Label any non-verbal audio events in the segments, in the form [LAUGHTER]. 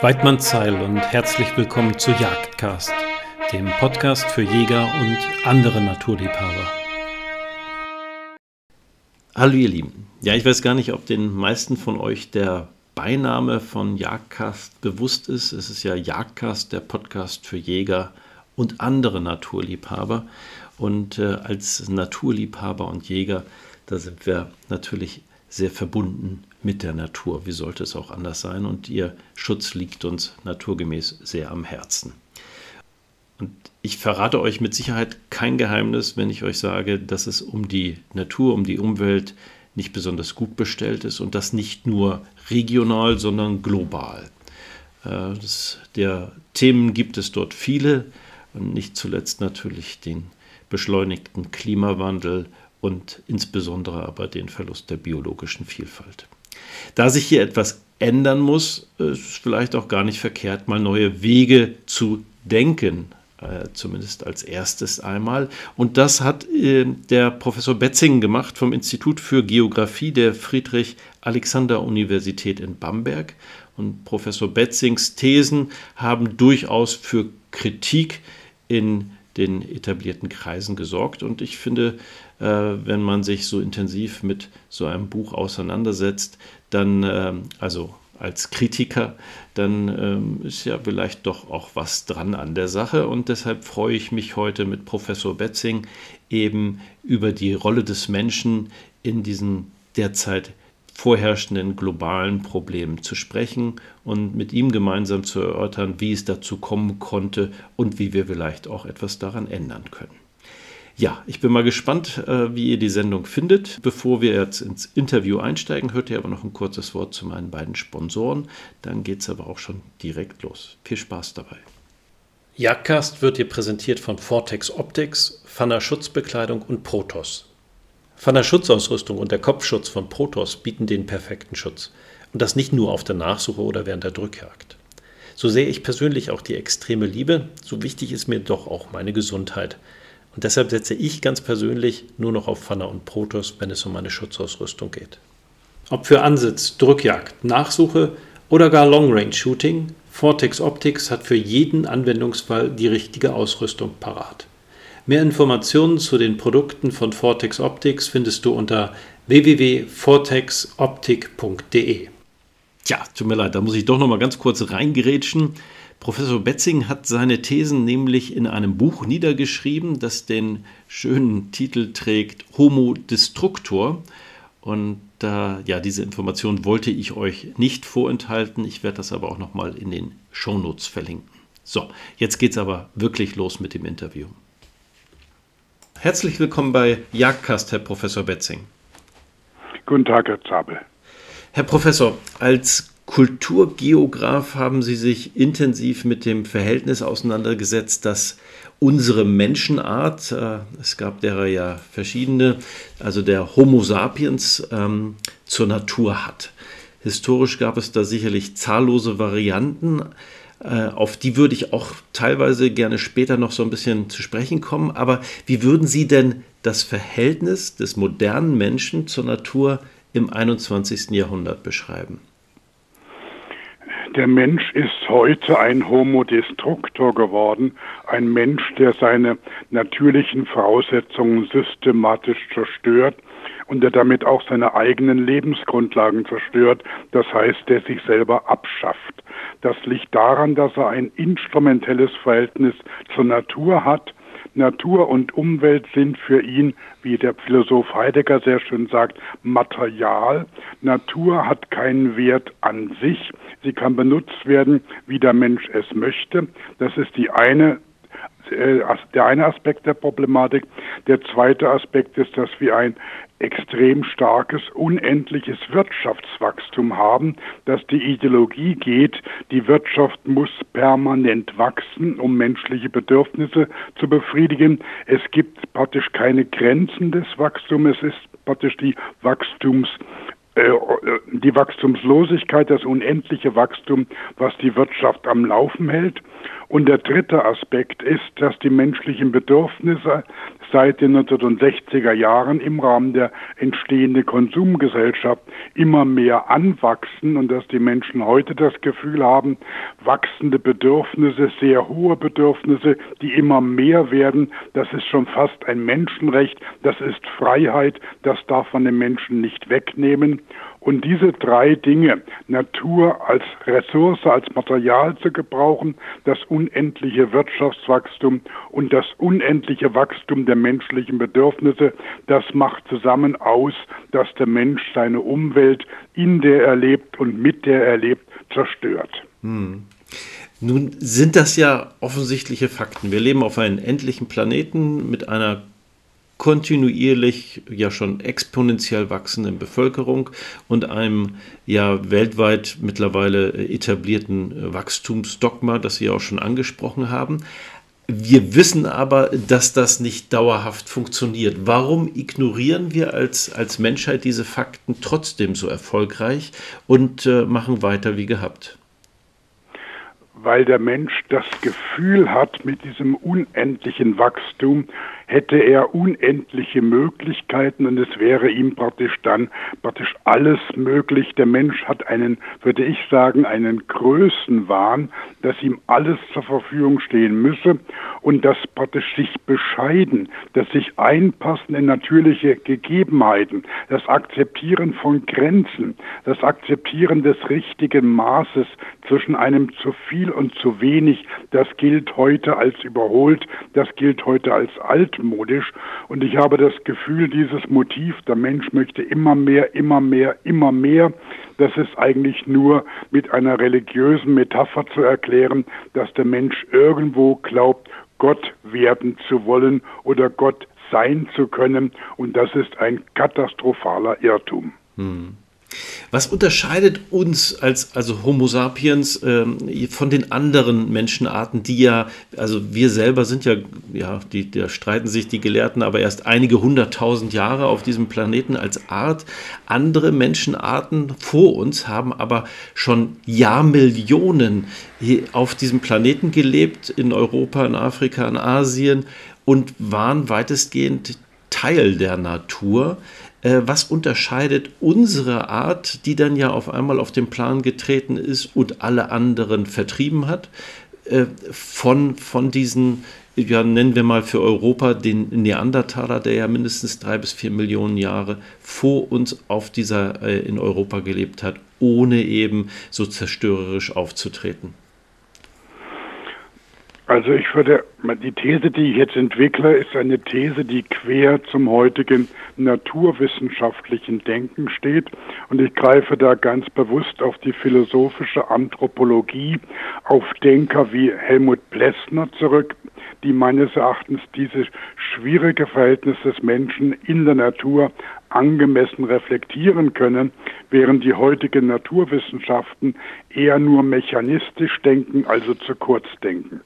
Weidmann Zeil und herzlich willkommen zu Jagdcast, dem Podcast für Jäger und andere Naturliebhaber. Hallo ihr Lieben. Ja, ich weiß gar nicht, ob den meisten von euch der Beiname von Jagdcast bewusst ist. Es ist ja Jagdcast, der Podcast für Jäger und andere Naturliebhaber. Und äh, als Naturliebhaber und Jäger, da sind wir natürlich sehr verbunden mit der Natur. Wie sollte es auch anders sein? Und ihr Schutz liegt uns naturgemäß sehr am Herzen. Und ich verrate euch mit Sicherheit kein Geheimnis, wenn ich euch sage, dass es um die Natur, um die Umwelt nicht besonders gut bestellt ist und das nicht nur regional, sondern global. Äh, das, der Themen gibt es dort viele und nicht zuletzt natürlich den beschleunigten Klimawandel und insbesondere aber den Verlust der biologischen Vielfalt. Da sich hier etwas ändern muss, ist es vielleicht auch gar nicht verkehrt, mal neue Wege zu denken, äh, zumindest als erstes einmal. Und das hat äh, der Professor Betzing gemacht vom Institut für Geographie der Friedrich-Alexander-Universität in Bamberg. Und Professor Betzings Thesen haben durchaus für Kritik in den etablierten Kreisen gesorgt. Und ich finde, wenn man sich so intensiv mit so einem Buch auseinandersetzt, dann, äh, also als Kritiker, dann ähm, ist ja vielleicht doch auch was dran an der Sache. Und deshalb freue ich mich heute mit Professor Betzing eben über die Rolle des Menschen in diesen derzeit vorherrschenden globalen Problemen zu sprechen und mit ihm gemeinsam zu erörtern, wie es dazu kommen konnte und wie wir vielleicht auch etwas daran ändern können. Ja, ich bin mal gespannt, äh, wie ihr die Sendung findet. Bevor wir jetzt ins Interview einsteigen, hört ihr aber noch ein kurzes Wort zu meinen beiden Sponsoren. Dann geht es aber auch schon direkt los. Viel Spaß dabei. Jagdcast wird dir präsentiert von Vortex Optics, Fanner Schutzbekleidung und Protos. Von der Schutzausrüstung und der Kopfschutz von Protos bieten den perfekten Schutz. Und das nicht nur auf der Nachsuche oder während der Drückjagd. So sehe ich persönlich auch die extreme Liebe, so wichtig ist mir doch auch meine Gesundheit. Und deshalb setze ich ganz persönlich nur noch auf Fanner und Protos, wenn es um meine Schutzausrüstung geht. Ob für Ansitz, Drückjagd, Nachsuche oder gar Long Range Shooting, Vortex Optics hat für jeden Anwendungsfall die richtige Ausrüstung parat. Mehr Informationen zu den Produkten von Vortex Optics findest du unter www.vortexoptik.de. Tja, tut mir leid, da muss ich doch noch mal ganz kurz reingerätschen. Professor Betzing hat seine Thesen nämlich in einem Buch niedergeschrieben, das den schönen Titel trägt Homo Destructor. Und äh, ja, diese Information wollte ich euch nicht vorenthalten. Ich werde das aber auch noch mal in den Shownotes verlinken. So, jetzt geht's aber wirklich los mit dem Interview. Herzlich willkommen bei Jagdcast, Herr Professor Betzing. Guten Tag, Herr Zabel. Herr Professor, als Kulturgeograf haben Sie sich intensiv mit dem Verhältnis auseinandergesetzt, das unsere Menschenart, äh, es gab derer ja verschiedene, also der Homo sapiens ähm, zur Natur hat. Historisch gab es da sicherlich zahllose Varianten. Äh, auf die würde ich auch teilweise gerne später noch so ein bisschen zu sprechen kommen. Aber wie würden Sie denn das Verhältnis des modernen Menschen zur Natur im 21. Jahrhundert beschreiben? Der Mensch ist heute ein Homo destructor geworden, ein Mensch, der seine natürlichen Voraussetzungen systematisch zerstört und der damit auch seine eigenen Lebensgrundlagen zerstört, das heißt, der sich selber abschafft. Das liegt daran, dass er ein instrumentelles Verhältnis zur Natur hat. Natur und Umwelt sind für ihn, wie der Philosoph Heidegger sehr schön sagt, Material. Natur hat keinen Wert an sich. Sie kann benutzt werden, wie der Mensch es möchte. Das ist die eine äh, der eine Aspekt der Problematik. Der zweite Aspekt ist, dass wir ein extrem starkes, unendliches Wirtschaftswachstum haben, dass die Ideologie geht, die Wirtschaft muss permanent wachsen, um menschliche Bedürfnisse zu befriedigen. Es gibt praktisch keine Grenzen des Wachstums, es ist praktisch die Wachstums die Wachstumslosigkeit, das unendliche Wachstum, was die Wirtschaft am Laufen hält. Und der dritte Aspekt ist, dass die menschlichen Bedürfnisse seit den 1960er Jahren im Rahmen der entstehenden Konsumgesellschaft immer mehr anwachsen und dass die Menschen heute das Gefühl haben, wachsende Bedürfnisse, sehr hohe Bedürfnisse, die immer mehr werden, das ist schon fast ein Menschenrecht, das ist Freiheit, das darf man den Menschen nicht wegnehmen. Und diese drei Dinge, Natur als Ressource, als Material zu gebrauchen, das unendliche Wirtschaftswachstum und das unendliche Wachstum der menschlichen Bedürfnisse, das macht zusammen aus, dass der Mensch seine Umwelt, in der er lebt und mit der er lebt, zerstört. Hm. Nun sind das ja offensichtliche Fakten. Wir leben auf einem endlichen Planeten mit einer kontinuierlich ja schon exponentiell wachsenden Bevölkerung und einem ja weltweit mittlerweile etablierten Wachstumsdogma, das Sie auch schon angesprochen haben. Wir wissen aber, dass das nicht dauerhaft funktioniert. Warum ignorieren wir als, als Menschheit diese Fakten trotzdem so erfolgreich und äh, machen weiter wie gehabt? Weil der Mensch das Gefühl hat, mit diesem unendlichen Wachstum hätte er unendliche Möglichkeiten und es wäre ihm praktisch dann praktisch alles möglich. Der Mensch hat einen, würde ich sagen, einen Größenwahn, dass ihm alles zur Verfügung stehen müsse und das praktisch sich bescheiden, das sich einpassen in natürliche Gegebenheiten, das Akzeptieren von Grenzen, das Akzeptieren des richtigen Maßes zwischen einem zu viel und zu wenig, das gilt heute als überholt, das gilt heute als alt altmodisch. Und ich habe das Gefühl, dieses Motiv, der Mensch möchte immer mehr, immer mehr, immer mehr, das ist eigentlich nur mit einer religiösen Metapher zu erklären, dass der Mensch irgendwo glaubt, Gott werden zu wollen oder Gott sein zu können. Und das ist ein katastrophaler Irrtum. Hm. Was unterscheidet uns als also Homo sapiens ähm, von den anderen Menschenarten, die ja, also wir selber sind ja, ja, die, da streiten sich die Gelehrten, aber erst einige hunderttausend Jahre auf diesem Planeten als Art. Andere Menschenarten vor uns haben aber schon Jahrmillionen auf diesem Planeten gelebt, in Europa, in Afrika, in Asien und waren weitestgehend Teil der Natur. Äh, was unterscheidet unsere Art, die dann ja auf einmal auf den Plan getreten ist und alle anderen vertrieben hat, äh, von, von diesen, ja, nennen wir mal für Europa den Neandertaler, der ja mindestens drei bis vier Millionen Jahre vor uns auf dieser, äh, in Europa gelebt hat, ohne eben so zerstörerisch aufzutreten. Also ich würde, die These, die ich jetzt entwickle, ist eine These, die quer zum heutigen naturwissenschaftlichen Denken steht. Und ich greife da ganz bewusst auf die philosophische Anthropologie, auf Denker wie Helmut Plessner zurück, die meines Erachtens dieses schwierige Verhältnis des Menschen in der Natur angemessen reflektieren können, während die heutigen Naturwissenschaften eher nur mechanistisch denken, also zu kurz denken.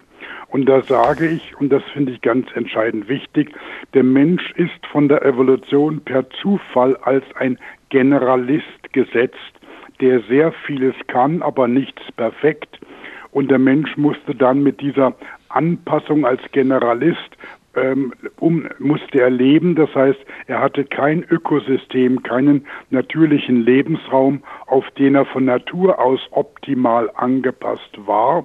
Und da sage ich, und das finde ich ganz entscheidend wichtig, der Mensch ist von der Evolution per Zufall als ein Generalist gesetzt, der sehr vieles kann, aber nichts perfekt. Und der Mensch musste dann mit dieser Anpassung als Generalist ähm, um, musste er leben. Das heißt, er hatte kein Ökosystem, keinen natürlichen Lebensraum, auf den er von Natur aus optimal angepasst war.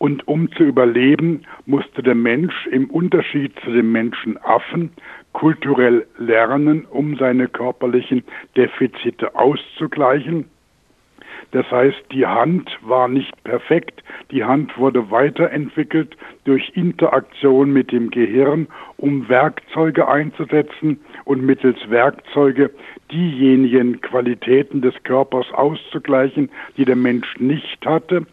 Und um zu überleben, musste der Mensch im Unterschied zu dem Menschenaffen kulturell lernen, um seine körperlichen Defizite auszugleichen. Das heißt, die Hand war nicht perfekt, die Hand wurde weiterentwickelt durch Interaktion mit dem Gehirn, um Werkzeuge einzusetzen und mittels Werkzeuge diejenigen Qualitäten des Körpers auszugleichen, die der Mensch nicht hatte.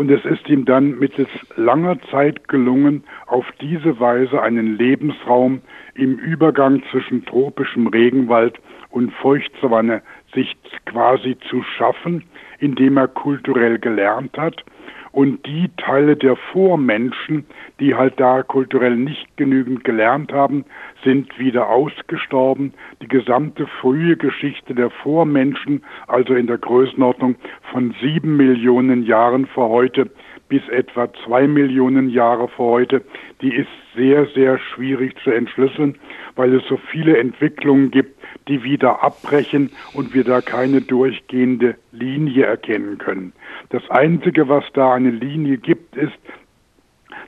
Und es ist ihm dann mittels langer Zeit gelungen, auf diese Weise einen Lebensraum im Übergang zwischen tropischem Regenwald und Feuchtsavanne sich quasi zu schaffen, indem er kulturell gelernt hat und die Teile der Vormenschen, die halt da kulturell nicht genügend gelernt haben, sind wieder ausgestorben. Die gesamte frühe Geschichte der Vormenschen, also in der Größenordnung von sieben Millionen Jahren vor heute, bis etwa zwei Millionen Jahre vor heute, die ist sehr, sehr schwierig zu entschlüsseln, weil es so viele Entwicklungen gibt, die wieder abbrechen und wir da keine durchgehende Linie erkennen können. Das Einzige, was da eine Linie gibt, ist,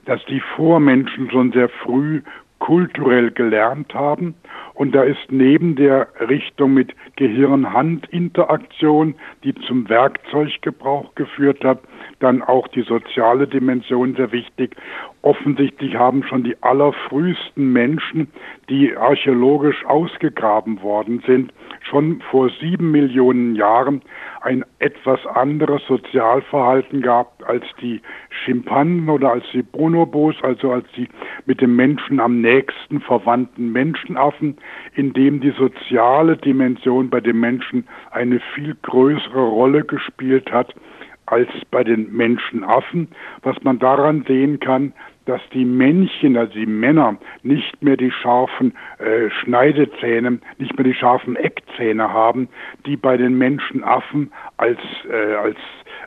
dass die Vormenschen schon sehr früh kulturell gelernt haben. Und da ist neben der Richtung mit Gehirn-Hand-Interaktion, die zum Werkzeuggebrauch geführt hat, dann auch die soziale Dimension sehr wichtig. Offensichtlich haben schon die allerfrühesten Menschen, die archäologisch ausgegraben worden sind, schon vor sieben Millionen Jahren ein etwas anderes Sozialverhalten gehabt als die Schimpansen oder als die Bonobos, also als die mit dem Menschen am nächsten verwandten Menschenaffen, in dem die soziale Dimension bei den Menschen eine viel größere Rolle gespielt hat als bei den Menschenaffen, was man daran sehen kann, dass die Männchen, also die Männer, nicht mehr die scharfen äh, Schneidezähne, nicht mehr die scharfen Eckzähne haben, die bei den Menschenaffen als, äh, als,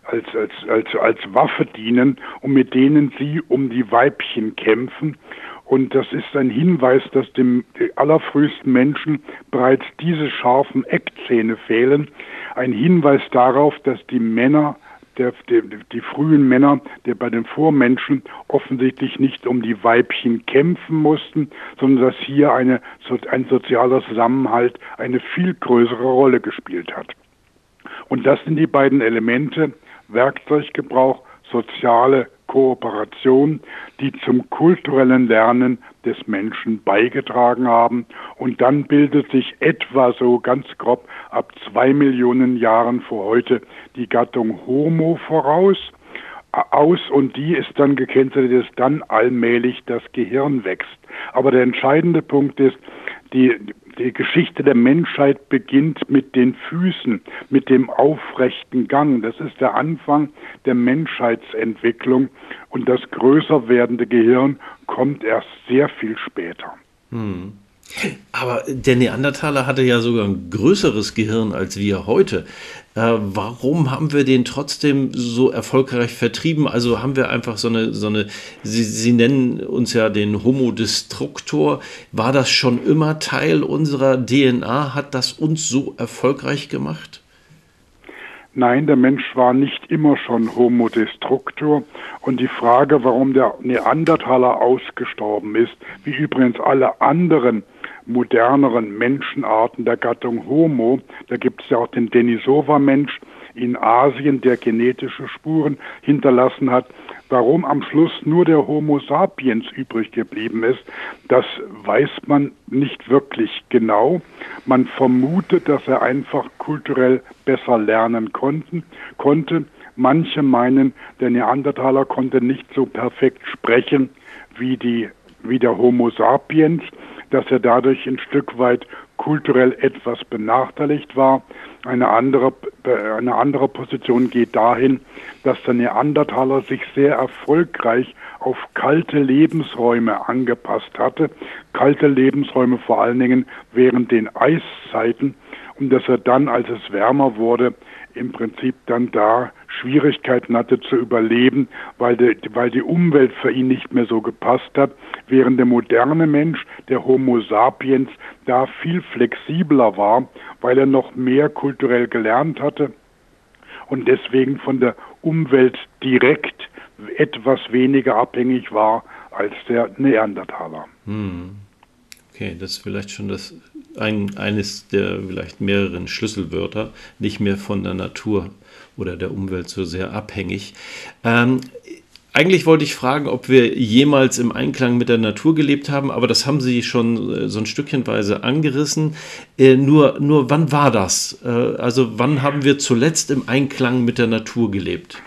als, als, als, als Waffe dienen und mit denen sie um die Weibchen kämpfen. Und das ist ein Hinweis, dass dem allerfrühesten Menschen bereits diese scharfen Eckzähne fehlen. Ein Hinweis darauf, dass die Männer der, der, die frühen Männer, der bei den Vormenschen offensichtlich nicht um die Weibchen kämpfen mussten, sondern dass hier eine, ein sozialer Zusammenhalt eine viel größere Rolle gespielt hat. Und das sind die beiden Elemente, Werkzeuggebrauch, soziale Kooperation, die zum kulturellen Lernen des Menschen beigetragen haben. Und dann bildet sich etwa so ganz grob ab zwei Millionen Jahren vor heute die Gattung Homo voraus aus und die ist dann gekennzeichnet, dass dann allmählich das Gehirn wächst. Aber der entscheidende Punkt ist, die, die Geschichte der Menschheit beginnt mit den Füßen, mit dem aufrechten Gang. Das ist der Anfang der Menschheitsentwicklung und das größer werdende Gehirn kommt erst sehr viel später. Hm. Aber der Neandertaler hatte ja sogar ein größeres Gehirn als wir heute. Äh, warum haben wir den trotzdem so erfolgreich vertrieben? Also haben wir einfach so eine, so eine Sie, Sie nennen uns ja den Homo Destructor. War das schon immer Teil unserer DNA? Hat das uns so erfolgreich gemacht? Nein, der Mensch war nicht immer schon Homo Destructor. Und die Frage, warum der Neandertaler ausgestorben ist, wie übrigens alle anderen moderneren Menschenarten der Gattung Homo. Da gibt es ja auch den Denisova-Mensch in Asien, der genetische Spuren hinterlassen hat. Warum am Schluss nur der Homo sapiens übrig geblieben ist, das weiß man nicht wirklich genau. Man vermutet, dass er einfach kulturell besser lernen konnten, konnte. Manche meinen, der Neandertaler konnte nicht so perfekt sprechen wie, die, wie der Homo sapiens dass er dadurch ein Stück weit kulturell etwas benachteiligt war. Eine andere, eine andere Position geht dahin, dass der Neandertaler sich sehr erfolgreich auf kalte Lebensräume angepasst hatte. Kalte Lebensräume vor allen Dingen während den Eiszeiten und dass er dann, als es wärmer wurde, im Prinzip dann da Schwierigkeiten hatte zu überleben, weil die, weil die Umwelt für ihn nicht mehr so gepasst hat, während der moderne Mensch, der Homo sapiens, da viel flexibler war, weil er noch mehr kulturell gelernt hatte und deswegen von der Umwelt direkt etwas weniger abhängig war als der Neandertaler. Hm. Okay, das ist vielleicht schon das ein, eines der vielleicht mehreren Schlüsselwörter, nicht mehr von der Natur oder der Umwelt so sehr abhängig. Ähm, eigentlich wollte ich fragen, ob wir jemals im Einklang mit der Natur gelebt haben, aber das haben Sie schon äh, so ein Stückchenweise angerissen. Äh, nur, nur wann war das? Äh, also wann haben wir zuletzt im Einklang mit der Natur gelebt?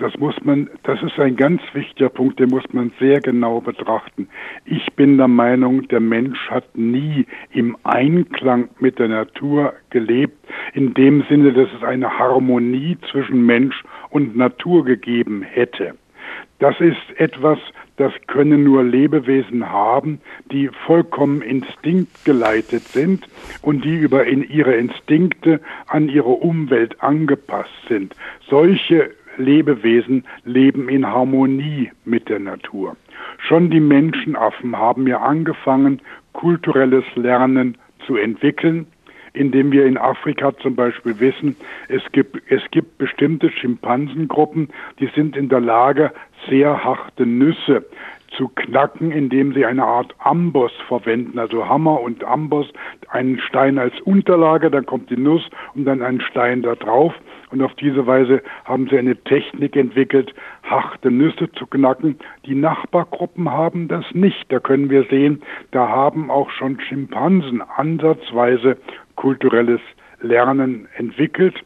Das muss man, das ist ein ganz wichtiger Punkt, den muss man sehr genau betrachten. Ich bin der Meinung, der Mensch hat nie im Einklang mit der Natur gelebt, in dem Sinne, dass es eine Harmonie zwischen Mensch und Natur gegeben hätte. Das ist etwas, das können nur Lebewesen haben, die vollkommen instinktgeleitet sind und die über in ihre Instinkte an ihre Umwelt angepasst sind. Solche Lebewesen leben in Harmonie mit der Natur. Schon die Menschenaffen haben ja angefangen, kulturelles Lernen zu entwickeln, indem wir in Afrika zum Beispiel wissen, es gibt, es gibt bestimmte Schimpansengruppen, die sind in der Lage, sehr harte Nüsse zu knacken, indem sie eine Art Amboss verwenden, also Hammer und Amboss, einen Stein als Unterlage, dann kommt die Nuss und dann ein Stein da drauf. Und auf diese Weise haben sie eine Technik entwickelt, harte Nüsse zu knacken. Die Nachbargruppen haben das nicht. Da können wir sehen, da haben auch schon Schimpansen ansatzweise kulturelles Lernen entwickelt.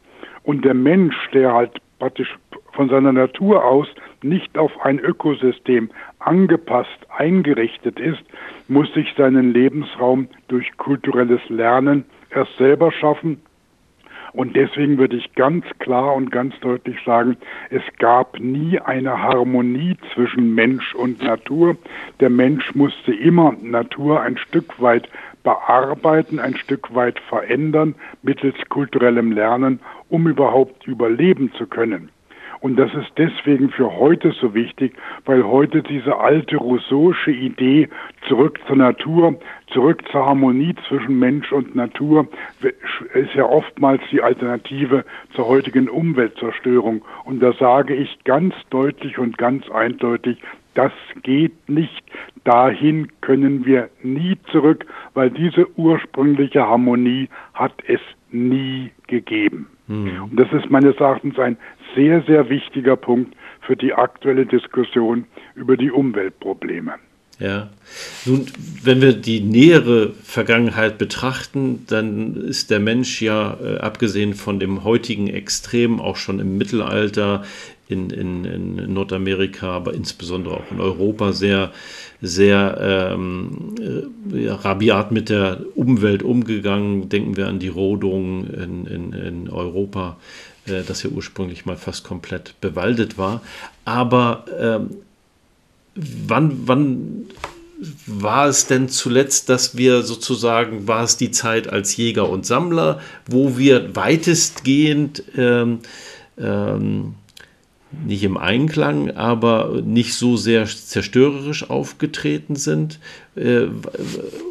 Und der Mensch, der halt praktisch von seiner Natur aus nicht auf ein Ökosystem angepasst, eingerichtet ist, muss sich seinen Lebensraum durch kulturelles Lernen erst selber schaffen. Und deswegen würde ich ganz klar und ganz deutlich sagen, es gab nie eine Harmonie zwischen Mensch und Natur. Der Mensch musste immer Natur ein Stück weit bearbeiten, ein Stück weit verändern mittels kulturellem Lernen, um überhaupt überleben zu können. Und das ist deswegen für heute so wichtig, weil heute diese alte rousseauische Idee zurück zur Natur, zurück zur Harmonie zwischen Mensch und Natur ist ja oftmals die Alternative zur heutigen Umweltzerstörung. Und da sage ich ganz deutlich und ganz eindeutig, das geht nicht. Dahin können wir nie zurück, weil diese ursprüngliche Harmonie hat es nie gegeben. Mhm. Und das ist meines Erachtens ein sehr, sehr wichtiger Punkt für die aktuelle Diskussion über die Umweltprobleme. Ja, nun, wenn wir die nähere Vergangenheit betrachten, dann ist der Mensch ja, äh, abgesehen von dem heutigen Extrem, auch schon im Mittelalter in, in, in Nordamerika, aber insbesondere auch in Europa sehr, sehr ähm, äh, rabiat mit der Umwelt umgegangen. Denken wir an die Rodung in, in, in Europa, äh, das ja ursprünglich mal fast komplett bewaldet war. Aber ähm, wann, wann war es denn zuletzt, dass wir sozusagen, war es die Zeit als Jäger und Sammler, wo wir weitestgehend ähm, ähm, nicht im Einklang, aber nicht so sehr zerstörerisch aufgetreten sind? Äh,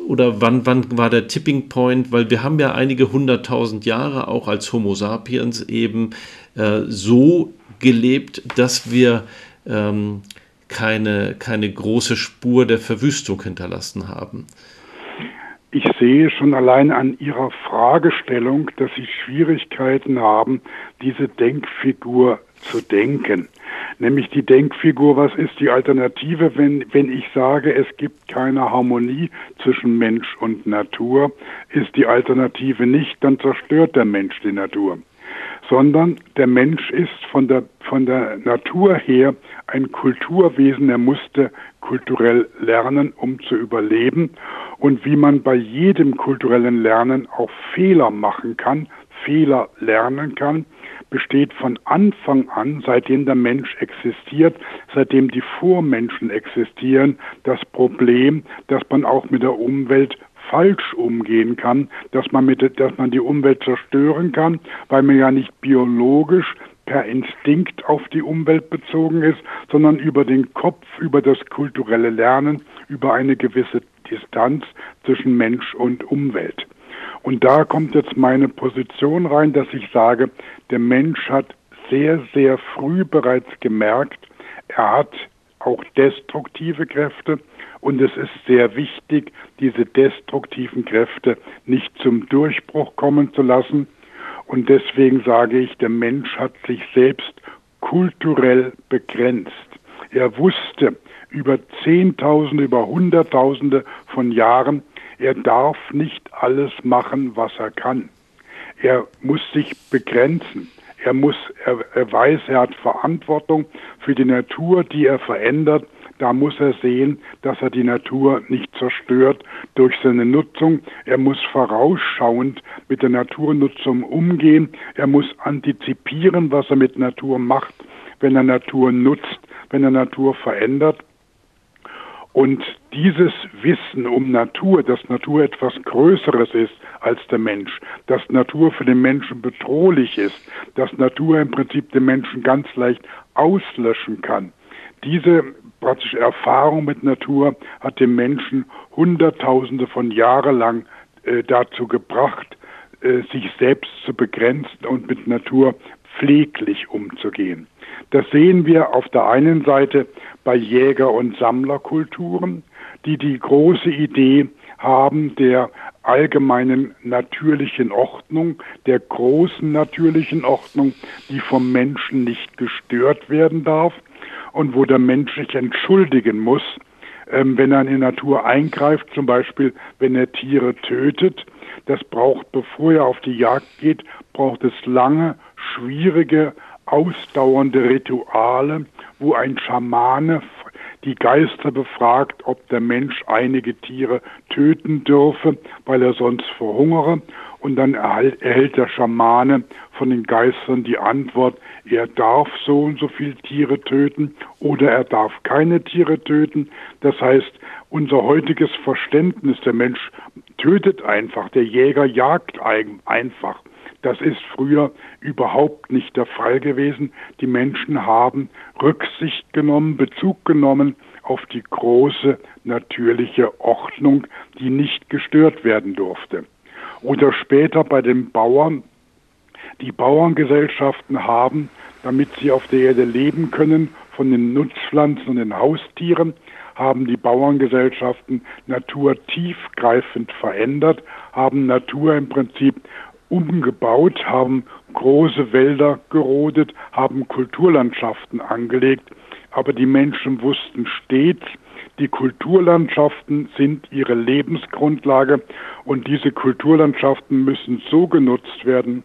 oder wann, wann war der Tipping Point? Weil wir haben ja einige hunderttausend Jahre auch als Homo sapiens eben äh, so gelebt, dass wir ähm, keine, keine große Spur der Verwüstung hinterlassen haben. Ich sehe schon allein an Ihrer Fragestellung, dass Sie Schwierigkeiten haben, diese Denkfigur zu denken. Nämlich die Denkfigur, was ist die Alternative, wenn, wenn ich sage, es gibt keine Harmonie zwischen Mensch und Natur, ist die Alternative nicht, dann zerstört der Mensch die Natur sondern der Mensch ist von der, von der Natur her ein Kulturwesen. Er musste kulturell lernen, um zu überleben. Und wie man bei jedem kulturellen Lernen auch Fehler machen kann, Fehler lernen kann, besteht von Anfang an, seitdem der Mensch existiert, seitdem die Vormenschen existieren, das Problem, dass man auch mit der Umwelt falsch umgehen kann, dass man, mit, dass man die Umwelt zerstören kann, weil man ja nicht biologisch per Instinkt auf die Umwelt bezogen ist, sondern über den Kopf, über das kulturelle Lernen, über eine gewisse Distanz zwischen Mensch und Umwelt. Und da kommt jetzt meine Position rein, dass ich sage, der Mensch hat sehr, sehr früh bereits gemerkt, er hat auch destruktive Kräfte und es ist sehr wichtig, diese destruktiven Kräfte nicht zum Durchbruch kommen zu lassen. Und deswegen sage ich, der Mensch hat sich selbst kulturell begrenzt. Er wusste über Zehntausende, über Hunderttausende von Jahren, er darf nicht alles machen, was er kann. Er muss sich begrenzen. Er muss, er, er weiß, er hat Verantwortung für die Natur, die er verändert. Da muss er sehen, dass er die Natur nicht zerstört durch seine Nutzung. Er muss vorausschauend mit der Naturnutzung umgehen. Er muss antizipieren, was er mit Natur macht, wenn er Natur nutzt, wenn er Natur verändert. Und dieses Wissen um Natur, dass Natur etwas Größeres ist als der Mensch, dass Natur für den Menschen bedrohlich ist, dass Natur im Prinzip den Menschen ganz leicht auslöschen kann. Diese praktische Erfahrung mit Natur hat den Menschen Hunderttausende von Jahren lang äh, dazu gebracht, äh, sich selbst zu begrenzen und mit Natur pfleglich umzugehen. Das sehen wir auf der einen Seite bei Jäger- und Sammlerkulturen, die die große Idee haben der allgemeinen natürlichen Ordnung, der großen natürlichen Ordnung, die vom Menschen nicht gestört werden darf und wo der Mensch sich entschuldigen muss, ähm, wenn er in die Natur eingreift, zum Beispiel wenn er Tiere tötet. Das braucht, bevor er auf die Jagd geht, braucht es lange, schwierige, ausdauernde Rituale, wo ein Schamane die Geister befragt, ob der Mensch einige Tiere töten dürfe, weil er sonst verhungere. Und dann erhält der Schamane von den Geistern die Antwort, er darf so und so viele Tiere töten oder er darf keine Tiere töten. Das heißt, unser heutiges Verständnis, der Mensch tötet einfach, der Jäger jagt einfach. Das ist früher überhaupt nicht der Fall gewesen. Die Menschen haben Rücksicht genommen, Bezug genommen auf die große natürliche Ordnung, die nicht gestört werden durfte. Oder später bei den Bauern. Die Bauerngesellschaften haben, damit sie auf der Erde leben können, von den Nutzpflanzen und den Haustieren, haben die Bauerngesellschaften Natur tiefgreifend verändert, haben Natur im Prinzip umgebaut, haben große Wälder gerodet, haben Kulturlandschaften angelegt, aber die Menschen wussten stets, die Kulturlandschaften sind ihre Lebensgrundlage und diese Kulturlandschaften müssen so genutzt werden,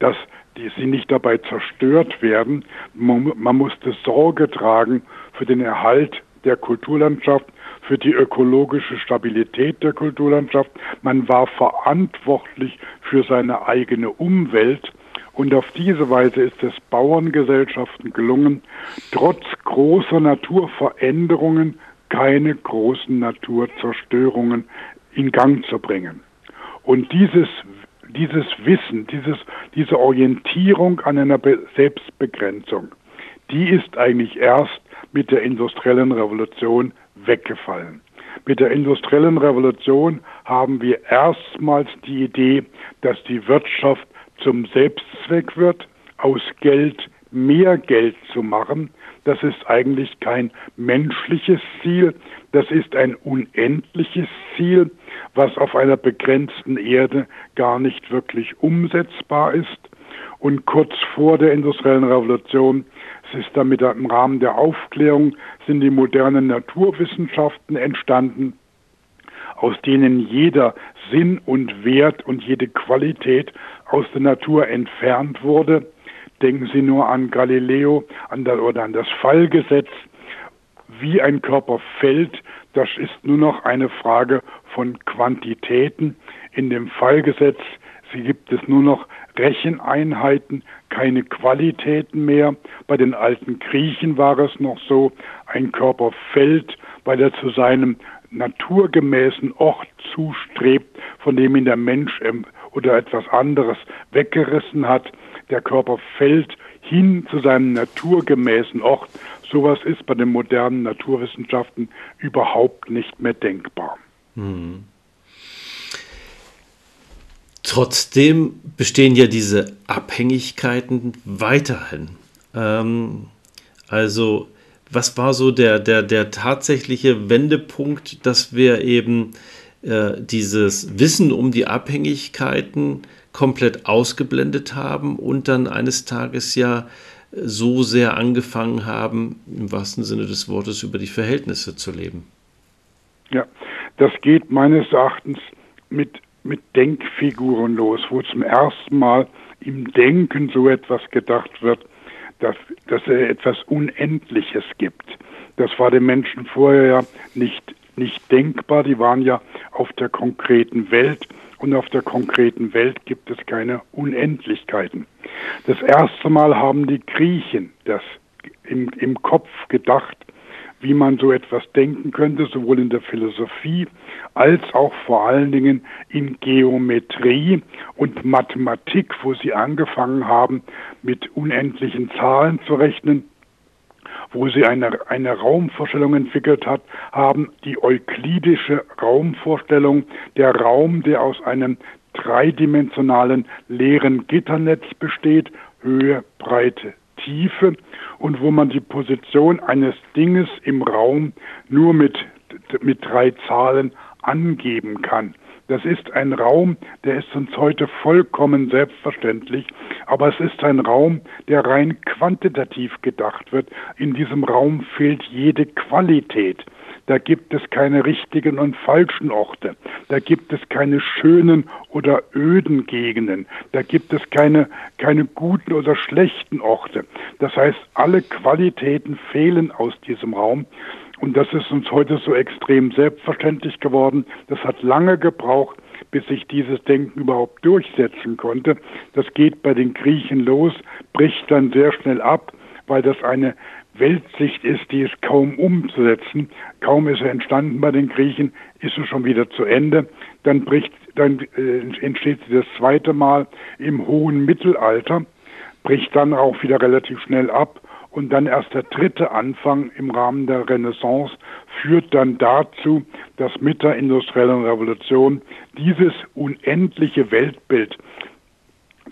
dass die, sie nicht dabei zerstört werden. Man, man musste Sorge tragen für den Erhalt der Kulturlandschaft für die ökologische Stabilität der Kulturlandschaft. Man war verantwortlich für seine eigene Umwelt. Und auf diese Weise ist es Bauerngesellschaften gelungen, trotz großer Naturveränderungen keine großen Naturzerstörungen in Gang zu bringen. Und dieses, dieses Wissen, dieses, diese Orientierung an einer Selbstbegrenzung, die ist eigentlich erst mit der industriellen Revolution weggefallen. Mit der industriellen Revolution haben wir erstmals die Idee, dass die Wirtschaft zum Selbstzweck wird, aus Geld mehr Geld zu machen. Das ist eigentlich kein menschliches Ziel, das ist ein unendliches Ziel, was auf einer begrenzten Erde gar nicht wirklich umsetzbar ist. Und kurz vor der industriellen Revolution es ist damit im Rahmen der Aufklärung sind die modernen Naturwissenschaften entstanden, aus denen jeder Sinn und Wert und jede Qualität aus der Natur entfernt wurde. Denken Sie nur an Galileo an der, oder an das Fallgesetz. Wie ein Körper fällt, das ist nur noch eine Frage von Quantitäten. In dem Fallgesetz gibt es nur noch Recheneinheiten, keine Qualitäten mehr. Bei den alten Griechen war es noch so, ein Körper fällt, weil er zu seinem naturgemäßen Ort zustrebt, von dem ihn der Mensch oder etwas anderes weggerissen hat. Der Körper fällt hin zu seinem naturgemäßen Ort. Sowas ist bei den modernen Naturwissenschaften überhaupt nicht mehr denkbar. Hm. Trotzdem bestehen ja diese Abhängigkeiten weiterhin. Ähm, also was war so der, der, der tatsächliche Wendepunkt, dass wir eben äh, dieses Wissen um die Abhängigkeiten komplett ausgeblendet haben und dann eines Tages ja so sehr angefangen haben, im wahrsten Sinne des Wortes über die Verhältnisse zu leben? Ja, das geht meines Erachtens mit mit Denkfiguren los, wo zum ersten Mal im Denken so etwas gedacht wird, dass, dass es etwas Unendliches gibt. Das war den Menschen vorher ja nicht, nicht denkbar. Die waren ja auf der konkreten Welt und auf der konkreten Welt gibt es keine Unendlichkeiten. Das erste Mal haben die Griechen das im, im Kopf gedacht, wie man so etwas denken könnte, sowohl in der Philosophie als auch vor allen Dingen in Geometrie und Mathematik, wo sie angefangen haben, mit unendlichen Zahlen zu rechnen wo sie eine, eine Raumvorstellung entwickelt hat, haben, die euklidische Raumvorstellung, der Raum, der aus einem dreidimensionalen leeren Gitternetz besteht, Höhe, Breite, Tiefe und wo man die Position eines Dinges im Raum nur mit, mit drei Zahlen angeben kann. Das ist ein Raum, der ist uns heute vollkommen selbstverständlich, aber es ist ein Raum, der rein quantitativ gedacht wird. In diesem Raum fehlt jede Qualität. Da gibt es keine richtigen und falschen Orte. Da gibt es keine schönen oder öden Gegenden. Da gibt es keine, keine guten oder schlechten Orte. Das heißt, alle Qualitäten fehlen aus diesem Raum. Und das ist uns heute so extrem selbstverständlich geworden. Das hat lange gebraucht, bis sich dieses Denken überhaupt durchsetzen konnte. Das geht bei den Griechen los, bricht dann sehr schnell ab, weil das eine Weltsicht ist, die ist kaum umzusetzen. Kaum ist er entstanden bei den Griechen, ist es schon wieder zu Ende. Dann bricht, dann äh, entsteht sie das zweite Mal im hohen Mittelalter, bricht dann auch wieder relativ schnell ab und dann erst der dritte Anfang im Rahmen der Renaissance führt dann dazu, dass mit der industriellen Revolution dieses unendliche Weltbild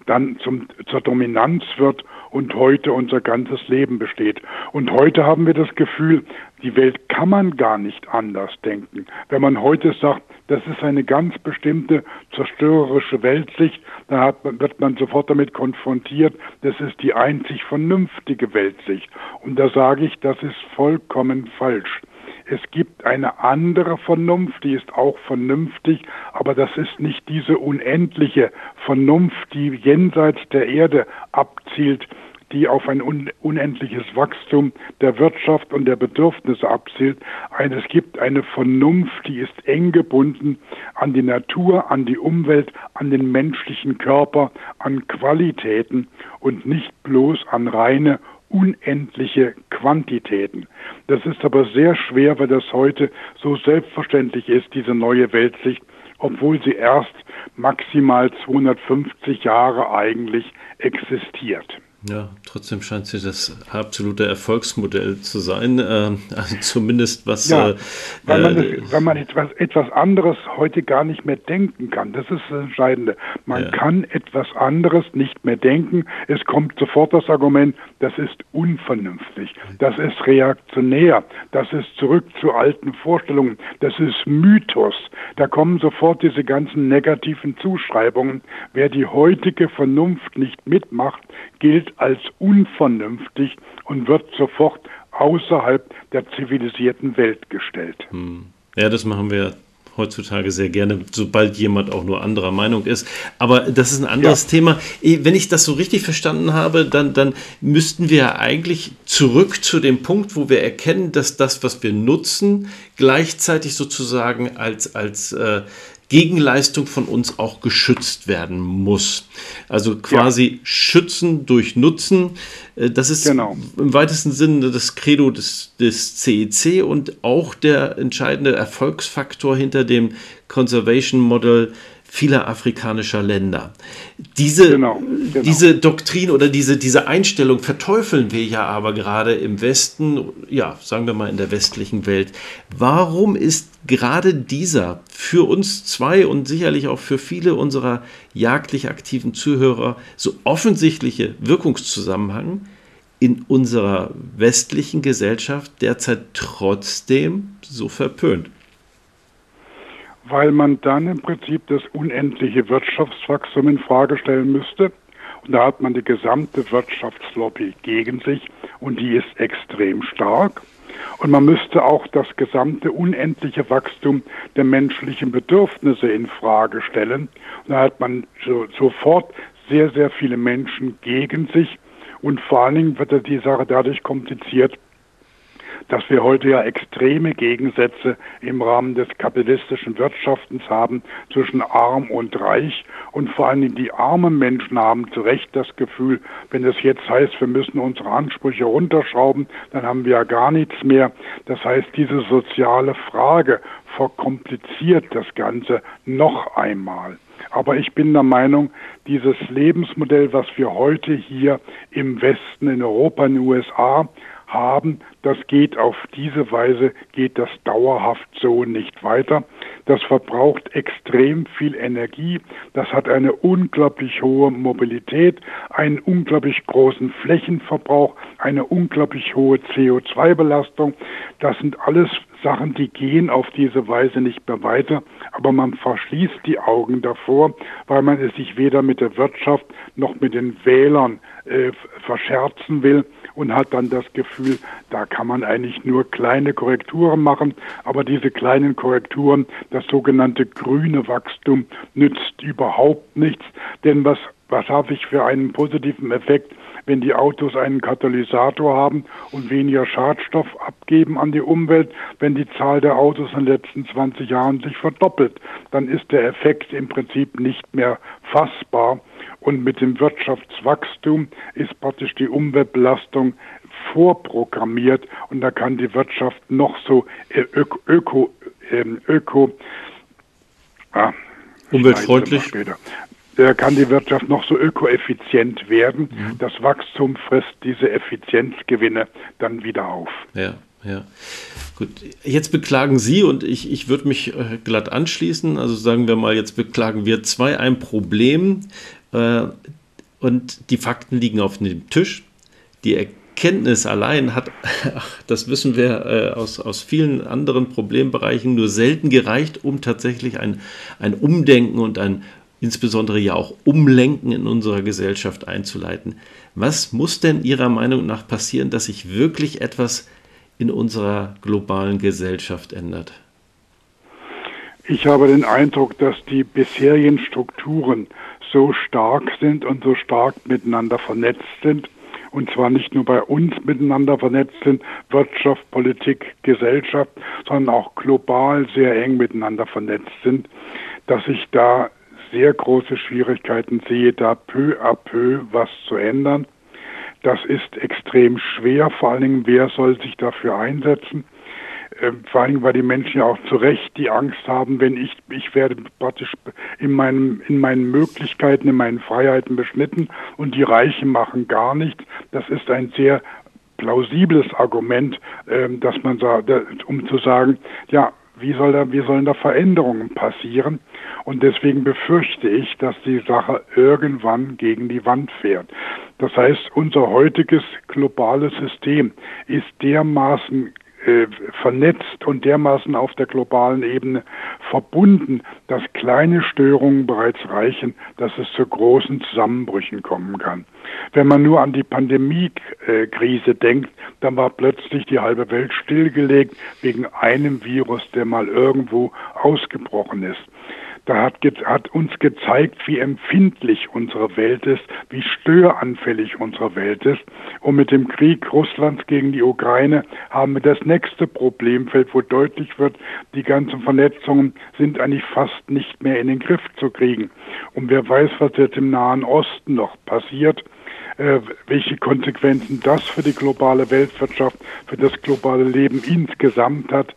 dann zum, zur Dominanz wird und heute unser ganzes Leben besteht. Und heute haben wir das Gefühl, die Welt kann man gar nicht anders denken. Wenn man heute sagt, das ist eine ganz bestimmte zerstörerische Weltsicht, dann man, wird man sofort damit konfrontiert, das ist die einzig vernünftige Weltsicht. Und da sage ich, das ist vollkommen falsch. Es gibt eine andere Vernunft, die ist auch vernünftig, aber das ist nicht diese unendliche Vernunft, die jenseits der Erde abzielt, die auf ein unendliches Wachstum der Wirtschaft und der Bedürfnisse abzielt. Es gibt eine Vernunft, die ist eng gebunden an die Natur, an die Umwelt, an den menschlichen Körper, an Qualitäten und nicht bloß an reine unendliche Quantitäten. Das ist aber sehr schwer, weil das heute so selbstverständlich ist, diese neue Weltsicht, obwohl sie erst maximal 250 Jahre eigentlich existiert. Ja, trotzdem scheint sie das absolute Erfolgsmodell zu sein, äh, also zumindest was. Ja, äh, weil, man äh, weil man etwas, etwas anderes heute gar nicht mehr denken kann. Das ist das Entscheidende. Man ja. kann etwas anderes nicht mehr denken. Es kommt sofort das Argument, das ist unvernünftig, das ist reaktionär, das ist zurück zu alten Vorstellungen, das ist Mythos. Da kommen sofort diese ganzen negativen Zuschreibungen. Wer die heutige Vernunft nicht mitmacht, gilt als unvernünftig und wird sofort außerhalb der zivilisierten Welt gestellt. Hm. Ja, das machen wir heutzutage sehr gerne, sobald jemand auch nur anderer Meinung ist. Aber das ist ein anderes ja. Thema. Wenn ich das so richtig verstanden habe, dann, dann müssten wir eigentlich zurück zu dem Punkt, wo wir erkennen, dass das, was wir nutzen, gleichzeitig sozusagen als, als äh, Gegenleistung von uns auch geschützt werden muss. Also quasi ja. schützen durch Nutzen. Äh, das ist genau. im weitesten Sinne das Credo des, des CEC e und auch der entscheidende Erfolgsfaktor hinter dem Conservation Model vieler afrikanischer Länder. Diese, genau, genau. diese Doktrin oder diese, diese Einstellung verteufeln wir ja aber gerade im Westen, ja, sagen wir mal in der westlichen Welt. Warum ist gerade dieser für uns zwei und sicherlich auch für viele unserer jagdlich aktiven Zuhörer so offensichtliche Wirkungszusammenhang in unserer westlichen Gesellschaft derzeit trotzdem so verpönt? Weil man dann im Prinzip das unendliche Wirtschaftswachstum in Frage stellen müsste. Und da hat man die gesamte Wirtschaftslobby gegen sich und die ist extrem stark. Und man müsste auch das gesamte unendliche Wachstum der menschlichen Bedürfnisse in Frage stellen. Und da hat man so, sofort sehr, sehr viele Menschen gegen sich. Und vor allen Dingen wird die Sache dadurch kompliziert, dass wir heute ja extreme Gegensätze im Rahmen des kapitalistischen Wirtschaftens haben zwischen arm und reich und vor allem die armen Menschen haben zu Recht das Gefühl, wenn es jetzt heißt, wir müssen unsere Ansprüche runterschrauben, dann haben wir ja gar nichts mehr. Das heißt, diese soziale Frage verkompliziert das Ganze noch einmal. Aber ich bin der Meinung, dieses Lebensmodell, was wir heute hier im Westen, in Europa, in den USA haben, das geht auf diese Weise, geht das dauerhaft so nicht weiter. Das verbraucht extrem viel Energie, das hat eine unglaublich hohe Mobilität, einen unglaublich großen Flächenverbrauch, eine unglaublich hohe CO2-Belastung. Das sind alles Sachen, die gehen auf diese Weise nicht mehr weiter, aber man verschließt die Augen davor, weil man es sich weder mit der Wirtschaft noch mit den Wählern äh, verscherzen will und hat dann das Gefühl, da kann man eigentlich nur kleine Korrekturen machen, aber diese kleinen Korrekturen, das sogenannte grüne Wachstum, nützt überhaupt nichts, denn was, was habe ich für einen positiven Effekt, wenn die Autos einen Katalysator haben und weniger Schadstoff abgeben an die Umwelt, wenn die Zahl der Autos in den letzten 20 Jahren sich verdoppelt, dann ist der Effekt im Prinzip nicht mehr fassbar. Und mit dem Wirtschaftswachstum ist praktisch die Umweltbelastung vorprogrammiert und da kann die Wirtschaft noch so äh, öko, öko, ähm, öko ah, umweltfreundlich äh, kann die Wirtschaft noch so ökoeffizient werden. Mhm. Das Wachstum frisst diese Effizienzgewinne dann wieder auf. Ja, ja. Gut, jetzt beklagen Sie und ich, ich würde mich äh, glatt anschließen. Also sagen wir mal, jetzt beklagen wir zwei ein Problem und die Fakten liegen auf dem Tisch. Die Erkenntnis allein hat, [LAUGHS] das wissen wir äh, aus, aus vielen anderen Problembereichen, nur selten gereicht, um tatsächlich ein, ein Umdenken und ein insbesondere ja auch Umlenken in unserer Gesellschaft einzuleiten. Was muss denn Ihrer Meinung nach passieren, dass sich wirklich etwas in unserer globalen Gesellschaft ändert? Ich habe den Eindruck, dass die bisherigen Strukturen so stark sind und so stark miteinander vernetzt sind, und zwar nicht nur bei uns miteinander vernetzt sind, Wirtschaft, Politik, Gesellschaft, sondern auch global sehr eng miteinander vernetzt sind, dass sich da sehr große Schwierigkeiten sehe, da peu à peu was zu ändern. Das ist extrem schwer, vor allen Dingen, wer soll sich dafür einsetzen? Ähm, vor allem, weil die Menschen ja auch zu Recht die Angst haben, wenn ich, ich werde praktisch in, meinem, in meinen Möglichkeiten, in meinen Freiheiten beschnitten und die Reichen machen gar nichts. Das ist ein sehr plausibles Argument, ähm, dass man um zu sagen, ja, wie, soll da, wie sollen da Veränderungen passieren? Und deswegen befürchte ich, dass die Sache irgendwann gegen die Wand fährt. Das heißt, unser heutiges globales System ist dermaßen vernetzt und dermaßen auf der globalen Ebene verbunden, dass kleine Störungen bereits reichen, dass es zu großen Zusammenbrüchen kommen kann. Wenn man nur an die Pandemiekrise denkt, dann war plötzlich die halbe Welt stillgelegt wegen einem Virus, der mal irgendwo ausgebrochen ist da hat, hat uns gezeigt, wie empfindlich unsere Welt ist, wie störanfällig unsere Welt ist. Und mit dem Krieg Russlands gegen die Ukraine haben wir das nächste Problemfeld, wo deutlich wird, die ganzen Vernetzungen sind eigentlich fast nicht mehr in den Griff zu kriegen. Und wer weiß, was jetzt im Nahen Osten noch passiert äh, welche Konsequenzen das für die globale Weltwirtschaft, für das globale Leben insgesamt hat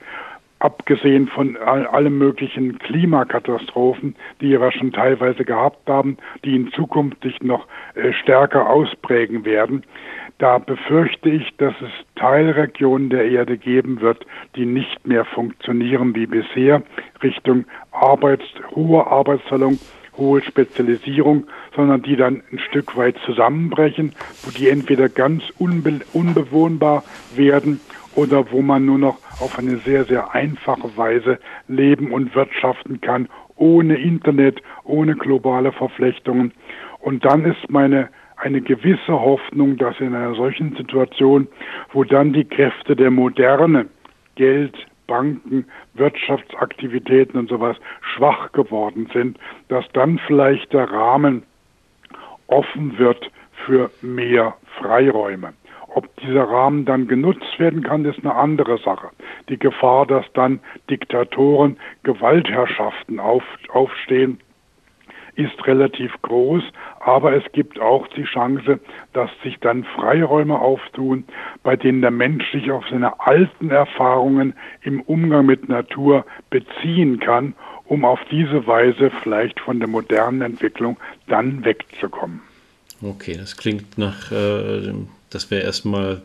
abgesehen von allen möglichen Klimakatastrophen, die wir schon teilweise gehabt haben, die in Zukunft sich noch äh, stärker ausprägen werden, da befürchte ich, dass es Teilregionen der Erde geben wird, die nicht mehr funktionieren wie bisher, Richtung Arbeits, hohe Arbeitsteilung, hohe Spezialisierung, sondern die dann ein Stück weit zusammenbrechen, wo die entweder ganz unbe unbewohnbar werden oder wo man nur noch auf eine sehr, sehr einfache Weise leben und wirtschaften kann, ohne Internet, ohne globale Verflechtungen. Und dann ist meine eine gewisse Hoffnung, dass in einer solchen Situation, wo dann die Kräfte der Moderne, Geld, Banken, Wirtschaftsaktivitäten und sowas schwach geworden sind, dass dann vielleicht der Rahmen offen wird für mehr Freiräume. Ob dieser Rahmen dann genutzt werden kann, ist eine andere Sache. Die Gefahr, dass dann Diktatoren, Gewaltherrschaften auf, aufstehen, ist relativ groß, aber es gibt auch die Chance, dass sich dann Freiräume auftun, bei denen der Mensch sich auf seine alten Erfahrungen im Umgang mit Natur beziehen kann, um auf diese Weise vielleicht von der modernen Entwicklung dann wegzukommen. Okay, das klingt nach, äh, dass wir erstmal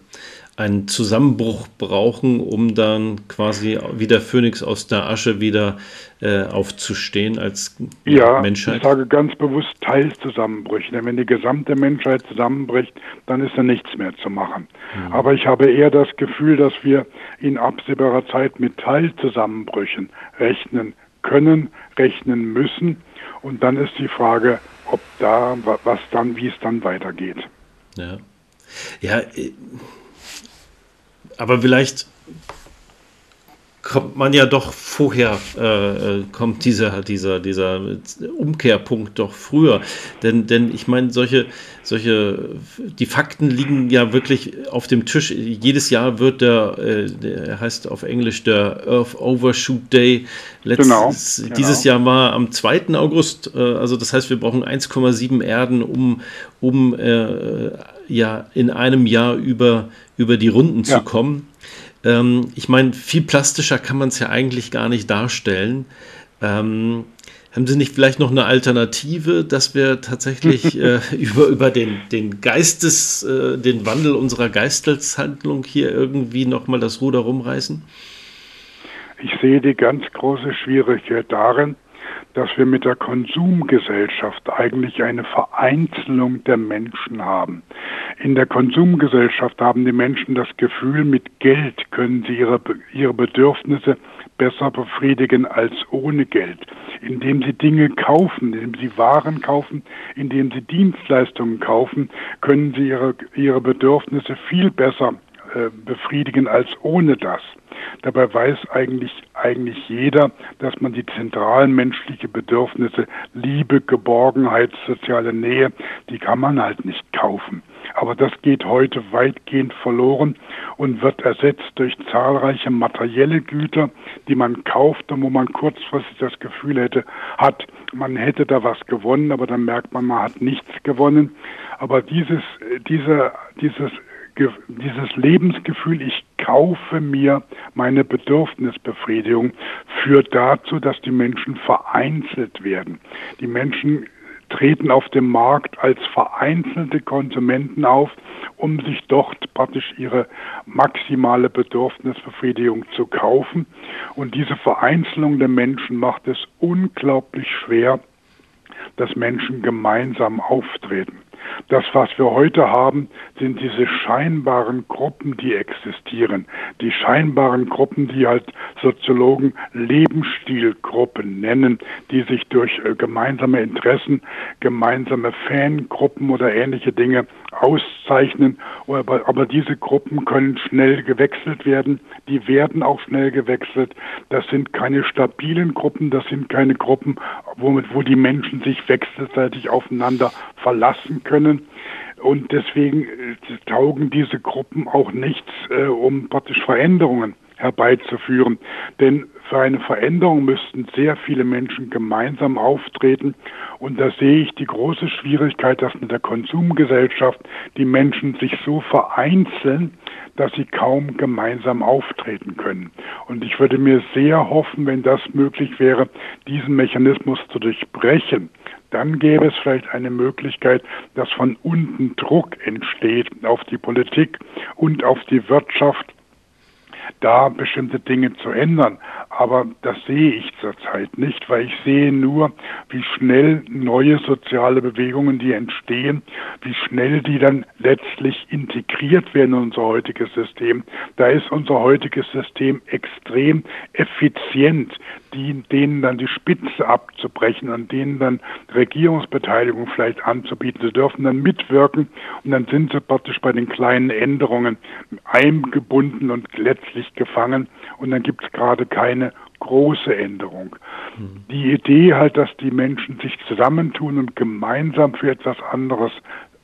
einen Zusammenbruch brauchen, um dann quasi wie der Phönix aus der Asche wieder äh, aufzustehen als ja, Menschheit? Ich sage ganz bewusst Teilzusammenbrüche. Denn wenn die gesamte Menschheit zusammenbricht, dann ist da nichts mehr zu machen. Mhm. Aber ich habe eher das Gefühl, dass wir in absehbarer Zeit mit Teilzusammenbrüchen rechnen können, rechnen müssen. Und dann ist die Frage, ob da, was dann, wie es dann weitergeht. Ja. Ja, äh, aber vielleicht kommt man ja doch vorher, äh, äh, kommt dieser, dieser, dieser Umkehrpunkt doch früher. Denn, denn ich meine, solche, solche, die Fakten liegen ja wirklich auf dem Tisch. Jedes Jahr wird der, äh, der heißt auf Englisch der Earth Overshoot Day. Letztes, genau, genau. Dieses Jahr war am 2. August, äh, also das heißt, wir brauchen 1,7 Erden, um, um äh, ja in einem Jahr über, über die Runden ja. zu kommen. Ähm, ich meine, viel plastischer kann man es ja eigentlich gar nicht darstellen. Ähm, haben Sie nicht vielleicht noch eine Alternative, dass wir tatsächlich [LAUGHS] äh, über, über den, den Geistes, äh, den Wandel unserer Geisteshandlung hier irgendwie nochmal das Ruder rumreißen? Ich sehe die ganz große Schwierigkeit darin, dass wir mit der Konsumgesellschaft eigentlich eine Vereinzelung der Menschen haben. In der Konsumgesellschaft haben die Menschen das Gefühl, mit Geld können sie ihre, ihre Bedürfnisse besser befriedigen als ohne Geld, indem sie Dinge kaufen, indem sie Waren kaufen, indem sie Dienstleistungen kaufen, können sie ihre, ihre Bedürfnisse viel besser äh, befriedigen als ohne das. Dabei weiß eigentlich, eigentlich jeder, dass man die zentralen menschlichen Bedürfnisse, Liebe, Geborgenheit, soziale Nähe, die kann man halt nicht kaufen. Aber das geht heute weitgehend verloren und wird ersetzt durch zahlreiche materielle Güter, die man kauft und wo man kurzfristig das Gefühl hätte, hat, man hätte da was gewonnen, aber dann merkt man, man hat nichts gewonnen. Aber dieses, dieser, dieses dieses Lebensgefühl, ich kaufe mir meine Bedürfnisbefriedigung, führt dazu, dass die Menschen vereinzelt werden. Die Menschen treten auf dem Markt als vereinzelte Konsumenten auf, um sich dort praktisch ihre maximale Bedürfnisbefriedigung zu kaufen. Und diese Vereinzelung der Menschen macht es unglaublich schwer, dass Menschen gemeinsam auftreten. Das, was wir heute haben, sind diese scheinbaren Gruppen, die existieren. Die scheinbaren Gruppen, die halt Soziologen Lebensstilgruppen nennen, die sich durch äh, gemeinsame Interessen, gemeinsame Fangruppen oder ähnliche Dinge auszeichnen. Aber, diese Gruppen können schnell gewechselt werden. Die werden auch schnell gewechselt. Das sind keine stabilen Gruppen. Das sind keine Gruppen, womit, wo die Menschen sich wechselseitig aufeinander verlassen können. Und deswegen äh, taugen diese Gruppen auch nichts, äh, um praktisch Veränderungen herbeizuführen. Denn für eine Veränderung müssten sehr viele Menschen gemeinsam auftreten. Und da sehe ich die große Schwierigkeit, dass mit der Konsumgesellschaft die Menschen sich so vereinzeln, dass sie kaum gemeinsam auftreten können. Und ich würde mir sehr hoffen, wenn das möglich wäre, diesen Mechanismus zu durchbrechen. Dann gäbe es vielleicht eine Möglichkeit, dass von unten Druck entsteht auf die Politik und auf die Wirtschaft, da bestimmte Dinge zu ändern. Aber das sehe ich zurzeit nicht, weil ich sehe nur, wie schnell neue soziale Bewegungen, die entstehen, wie schnell die dann letztlich integriert werden in unser heutiges System. Da ist unser heutiges System extrem effizient, die, denen dann die Spitze abzubrechen, an denen dann Regierungsbeteiligung vielleicht anzubieten. Sie dürfen dann mitwirken und dann sind sie praktisch bei den kleinen Änderungen eingebunden und letztlich gefangen und dann gibt es gerade keine große Änderung. Die Idee halt, dass die Menschen sich zusammentun und gemeinsam für etwas anderes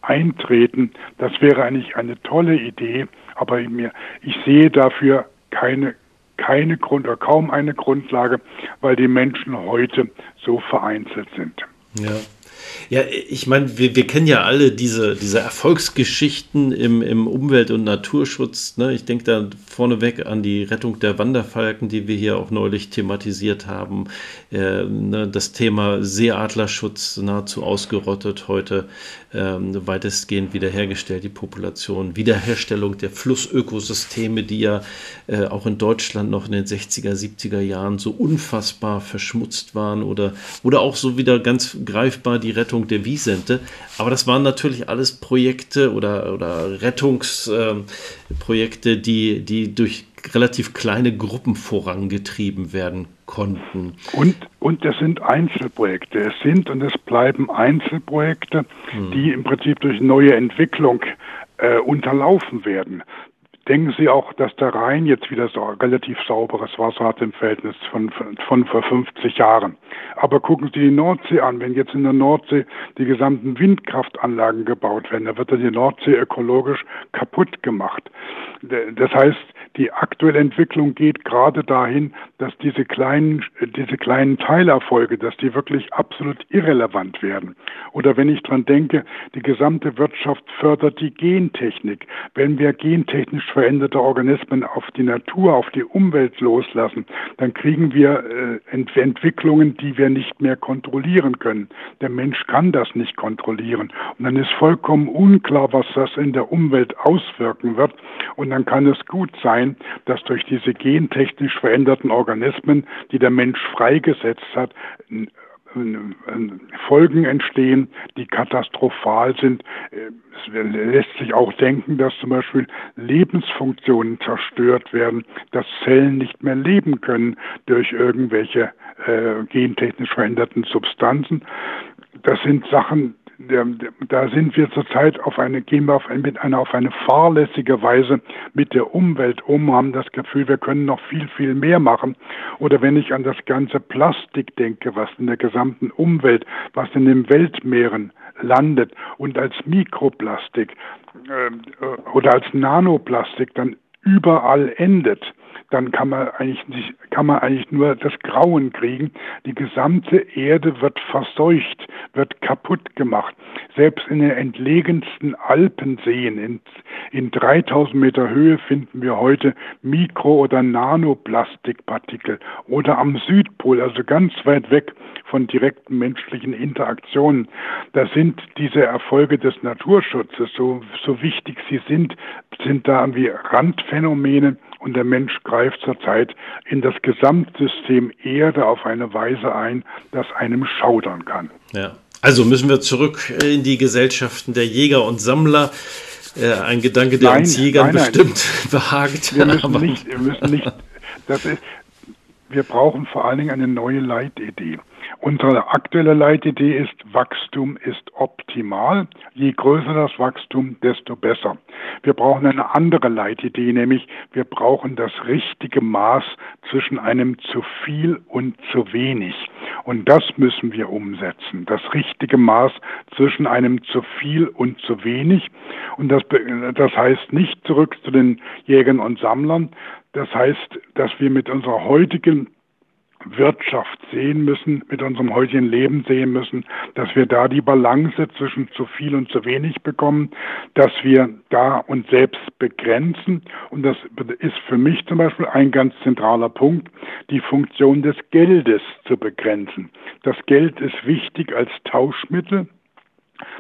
eintreten. Das wäre eigentlich eine tolle Idee, aber ich sehe dafür keine keine Grund oder kaum eine Grundlage, weil die Menschen heute so vereinzelt sind. Ja. Ja, ich meine, wir, wir kennen ja alle diese, diese Erfolgsgeschichten im, im Umwelt- und Naturschutz. Ne? Ich denke da vorneweg an die Rettung der Wanderfalken, die wir hier auch neulich thematisiert haben. Äh, ne? Das Thema Seeadlerschutz nahezu ausgerottet, heute äh, weitestgehend wiederhergestellt, die Population. Wiederherstellung der Flussökosysteme, die ja äh, auch in Deutschland noch in den 60er, 70er Jahren so unfassbar verschmutzt waren oder, oder auch so wieder ganz greifbar die Rettung der Wiesente. Aber das waren natürlich alles Projekte oder, oder Rettungsprojekte, äh, die, die durch relativ kleine Gruppen vorangetrieben werden konnten. Und, und es sind Einzelprojekte. Es sind und es bleiben Einzelprojekte, hm. die im Prinzip durch neue Entwicklung äh, unterlaufen werden. Denken Sie auch, dass der Rhein jetzt wieder so relativ sauberes Wasser hat im Verhältnis von, von, von vor 50 Jahren. Aber gucken Sie die Nordsee an. Wenn jetzt in der Nordsee die gesamten Windkraftanlagen gebaut werden, dann wird ja die Nordsee ökologisch kaputt gemacht. Das heißt, die aktuelle Entwicklung geht gerade dahin, dass diese kleinen, diese kleinen Teilerfolge, dass die wirklich absolut irrelevant werden. Oder wenn ich dran denke, die gesamte Wirtschaft fördert die Gentechnik. Wenn wir gentechnisch veränderte Organismen auf die Natur, auf die Umwelt loslassen, dann kriegen wir äh, Ent Entwicklungen, die wir nicht mehr kontrollieren können. Der Mensch kann das nicht kontrollieren. Und dann ist vollkommen unklar, was das in der Umwelt auswirken wird. Und dann kann es gut sein, sein, dass durch diese gentechnisch veränderten Organismen, die der Mensch freigesetzt hat, Folgen entstehen, die katastrophal sind. Es lässt sich auch denken, dass zum Beispiel Lebensfunktionen zerstört werden, dass Zellen nicht mehr leben können durch irgendwelche äh, gentechnisch veränderten Substanzen. Das sind Sachen, da sind wir zurzeit auf eine, gehen wir auf, mit einer, auf eine fahrlässige Weise mit der Umwelt um, haben das Gefühl, wir können noch viel, viel mehr machen. Oder wenn ich an das ganze Plastik denke, was in der gesamten Umwelt, was in den Weltmeeren landet und als Mikroplastik äh, oder als Nanoplastik dann überall endet, dann kann man eigentlich nicht, kann man eigentlich nur das Grauen kriegen. Die gesamte Erde wird verseucht, wird kaputt gemacht. Selbst in den entlegensten Alpenseen in, in 3000 Meter Höhe finden wir heute Mikro- oder Nanoplastikpartikel oder am Südpol, also ganz weit weg von direkten menschlichen Interaktionen. Da sind diese Erfolge des Naturschutzes, so, so wichtig sie sind, sind da irgendwie Randphänomene und der Mensch greift zurzeit in das Gesamtsystem Erde auf eine Weise ein, das einem schaudern kann. Ja. Also müssen wir zurück in die Gesellschaften der Jäger und Sammler. Äh, ein Gedanke, der nein, uns Jägern nein, nein. bestimmt [LAUGHS] behagt. Wir müssen nicht, wir müssen nicht, das ist, wir brauchen vor allen Dingen eine neue Leitidee. Unsere aktuelle Leitidee ist, Wachstum ist optimal. Je größer das Wachstum, desto besser. Wir brauchen eine andere Leitidee, nämlich wir brauchen das richtige Maß zwischen einem zu viel und zu wenig. Und das müssen wir umsetzen. Das richtige Maß zwischen einem zu viel und zu wenig. Und das, das heißt nicht zurück zu den Jägern und Sammlern. Das heißt, dass wir mit unserer heutigen Wirtschaft sehen müssen, mit unserem heutigen Leben sehen müssen, dass wir da die Balance zwischen zu viel und zu wenig bekommen, dass wir da uns selbst begrenzen. Und das ist für mich zum Beispiel ein ganz zentraler Punkt, die Funktion des Geldes zu begrenzen. Das Geld ist wichtig als Tauschmittel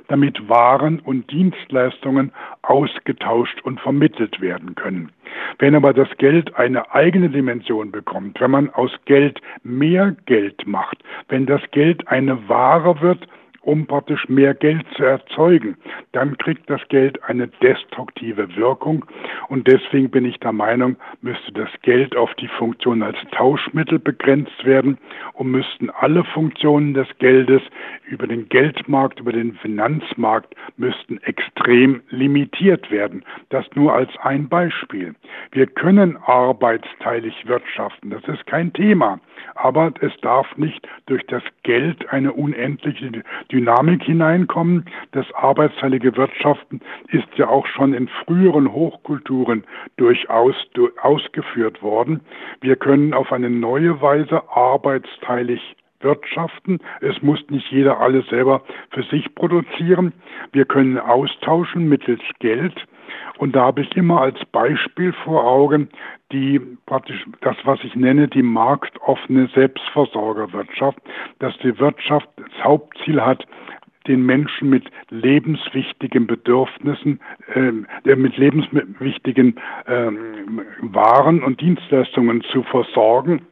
damit Waren und Dienstleistungen ausgetauscht und vermittelt werden können. Wenn aber das Geld eine eigene Dimension bekommt, wenn man aus Geld mehr Geld macht, wenn das Geld eine Ware wird, um praktisch mehr Geld zu erzeugen, dann kriegt das Geld eine destruktive Wirkung. Und deswegen bin ich der Meinung, müsste das Geld auf die Funktion als Tauschmittel begrenzt werden und müssten alle Funktionen des Geldes über den Geldmarkt, über den Finanzmarkt, müssten extrem limitiert werden. Das nur als ein Beispiel. Wir können arbeitsteilig wirtschaften, das ist kein Thema. Aber es darf nicht durch das Geld eine unendliche Dynamik hineinkommen. Das arbeitsteilige Wirtschaften ist ja auch schon in früheren Hochkulturen durchaus ausgeführt worden. Wir können auf eine neue Weise arbeitsteilig wirtschaften. Es muss nicht jeder alles selber für sich produzieren. Wir können austauschen mittels Geld. Und da habe ich immer als Beispiel vor Augen die praktisch das, was ich nenne, die marktoffene Selbstversorgerwirtschaft, dass die Wirtschaft das Hauptziel hat, den Menschen mit lebenswichtigen Bedürfnissen, äh, mit lebenswichtigen äh, Waren und Dienstleistungen zu versorgen.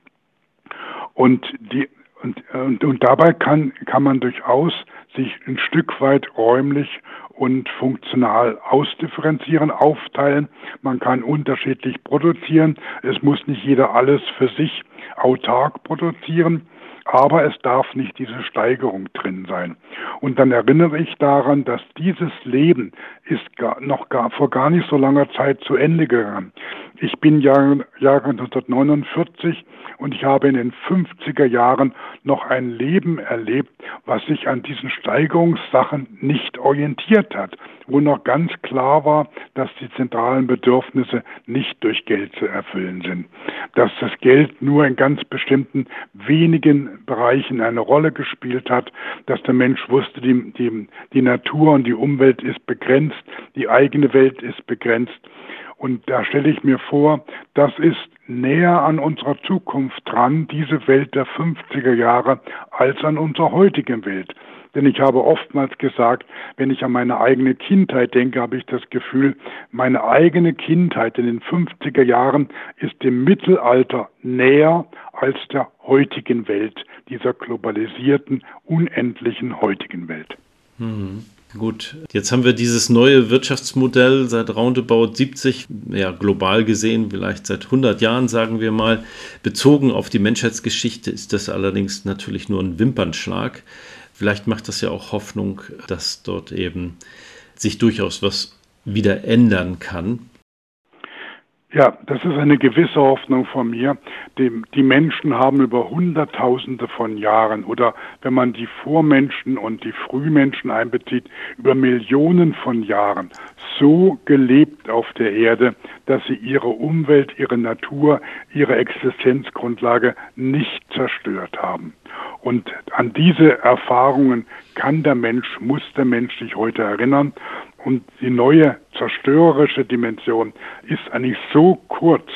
Und die und, und, und dabei kann, kann man durchaus sich ein Stück weit räumlich und funktional ausdifferenzieren, aufteilen. Man kann unterschiedlich produzieren. Es muss nicht jeder alles für sich autark produzieren aber es darf nicht diese Steigerung drin sein. Und dann erinnere ich daran, dass dieses Leben ist gar, noch gar, vor gar nicht so langer Zeit zu Ende gegangen. Ich bin Jahre, Jahre 1949 und ich habe in den 50er Jahren noch ein Leben erlebt, was sich an diesen Steigerungssachen nicht orientiert hat, wo noch ganz klar war, dass die zentralen Bedürfnisse nicht durch Geld zu erfüllen sind, dass das Geld nur in ganz bestimmten wenigen Bereichen eine Rolle gespielt hat, dass der Mensch wusste, die, die, die Natur und die Umwelt ist begrenzt, die eigene Welt ist begrenzt. Und da stelle ich mir vor, das ist näher an unserer Zukunft dran, diese Welt der 50er Jahre, als an unserer heutigen Welt. Denn ich habe oftmals gesagt, wenn ich an meine eigene Kindheit denke, habe ich das Gefühl, meine eigene Kindheit in den 50er Jahren ist dem Mittelalter näher als der heutigen Welt, dieser globalisierten, unendlichen heutigen Welt. Mhm. Gut, jetzt haben wir dieses neue Wirtschaftsmodell seit roundabout 70, ja global gesehen, vielleicht seit 100 Jahren, sagen wir mal. Bezogen auf die Menschheitsgeschichte ist das allerdings natürlich nur ein Wimpernschlag. Vielleicht macht das ja auch Hoffnung, dass dort eben sich durchaus was wieder ändern kann. Ja, das ist eine gewisse Hoffnung von mir. Die, die, Menschen haben über Hunderttausende von Jahren oder wenn man die Vormenschen und die Frühmenschen einbezieht, über Millionen von Jahren so gelebt auf der Erde, dass sie ihre Umwelt, ihre Natur, ihre Existenzgrundlage nicht zerstört haben. Und an diese Erfahrungen kann der Mensch, muss der Mensch sich heute erinnern. Und die neue zerstörerische Dimension ist eigentlich so kurz,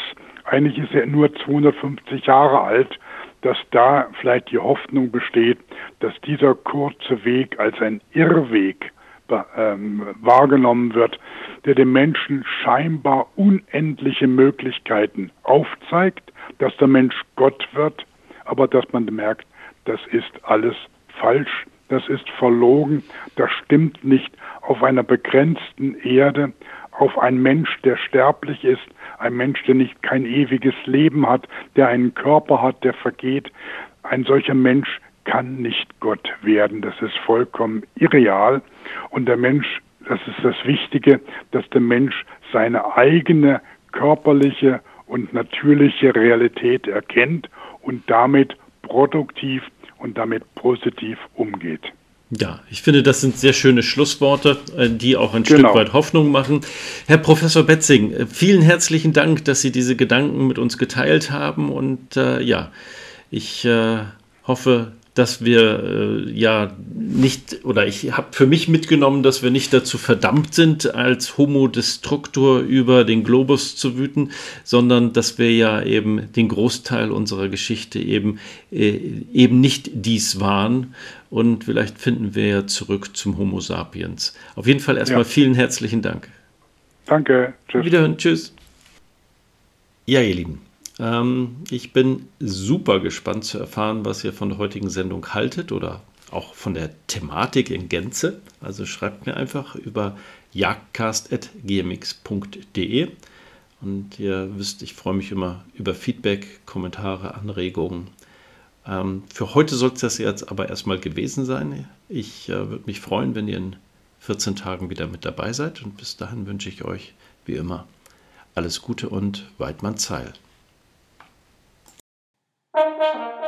eigentlich ist er nur 250 Jahre alt, dass da vielleicht die Hoffnung besteht, dass dieser kurze Weg als ein Irrweg ähm, wahrgenommen wird, der dem Menschen scheinbar unendliche Möglichkeiten aufzeigt, dass der Mensch Gott wird, aber dass man merkt, das ist alles falsch, das ist verlogen, das stimmt nicht auf einer begrenzten Erde, auf einen Mensch, der sterblich ist, ein Mensch, der nicht kein ewiges Leben hat, der einen Körper hat, der vergeht. Ein solcher Mensch kann nicht Gott werden. Das ist vollkommen irreal. Und der Mensch, das ist das Wichtige, dass der Mensch seine eigene körperliche und natürliche Realität erkennt und damit produktiv und damit positiv umgeht. Ja, ich finde, das sind sehr schöne Schlussworte, äh, die auch ein genau. Stück weit Hoffnung machen. Herr Professor Betzing, äh, vielen herzlichen Dank, dass Sie diese Gedanken mit uns geteilt haben. Und äh, ja, ich äh, hoffe, dass wir äh, ja nicht, oder ich habe für mich mitgenommen, dass wir nicht dazu verdammt sind, als Homo Destructor über den Globus zu wüten, sondern dass wir ja eben den Großteil unserer Geschichte eben, äh, eben nicht dies waren. Und vielleicht finden wir ja zurück zum Homo sapiens. Auf jeden Fall erstmal ja. vielen herzlichen Dank. Danke. Tschüss. Wiederhören. Tschüss. Ja, ihr Lieben. Ähm, ich bin super gespannt zu erfahren, was ihr von der heutigen Sendung haltet oder auch von der Thematik in Gänze. Also schreibt mir einfach über jagdcast.gmx.de. Und ihr wisst, ich freue mich immer über Feedback, Kommentare, Anregungen. Ähm, für heute soll es das jetzt aber erstmal gewesen sein. Ich äh, würde mich freuen, wenn ihr in 14 Tagen wieder mit dabei seid. Und bis dahin wünsche ich euch, wie immer, alles Gute und Weidmann Zeil. Thank you.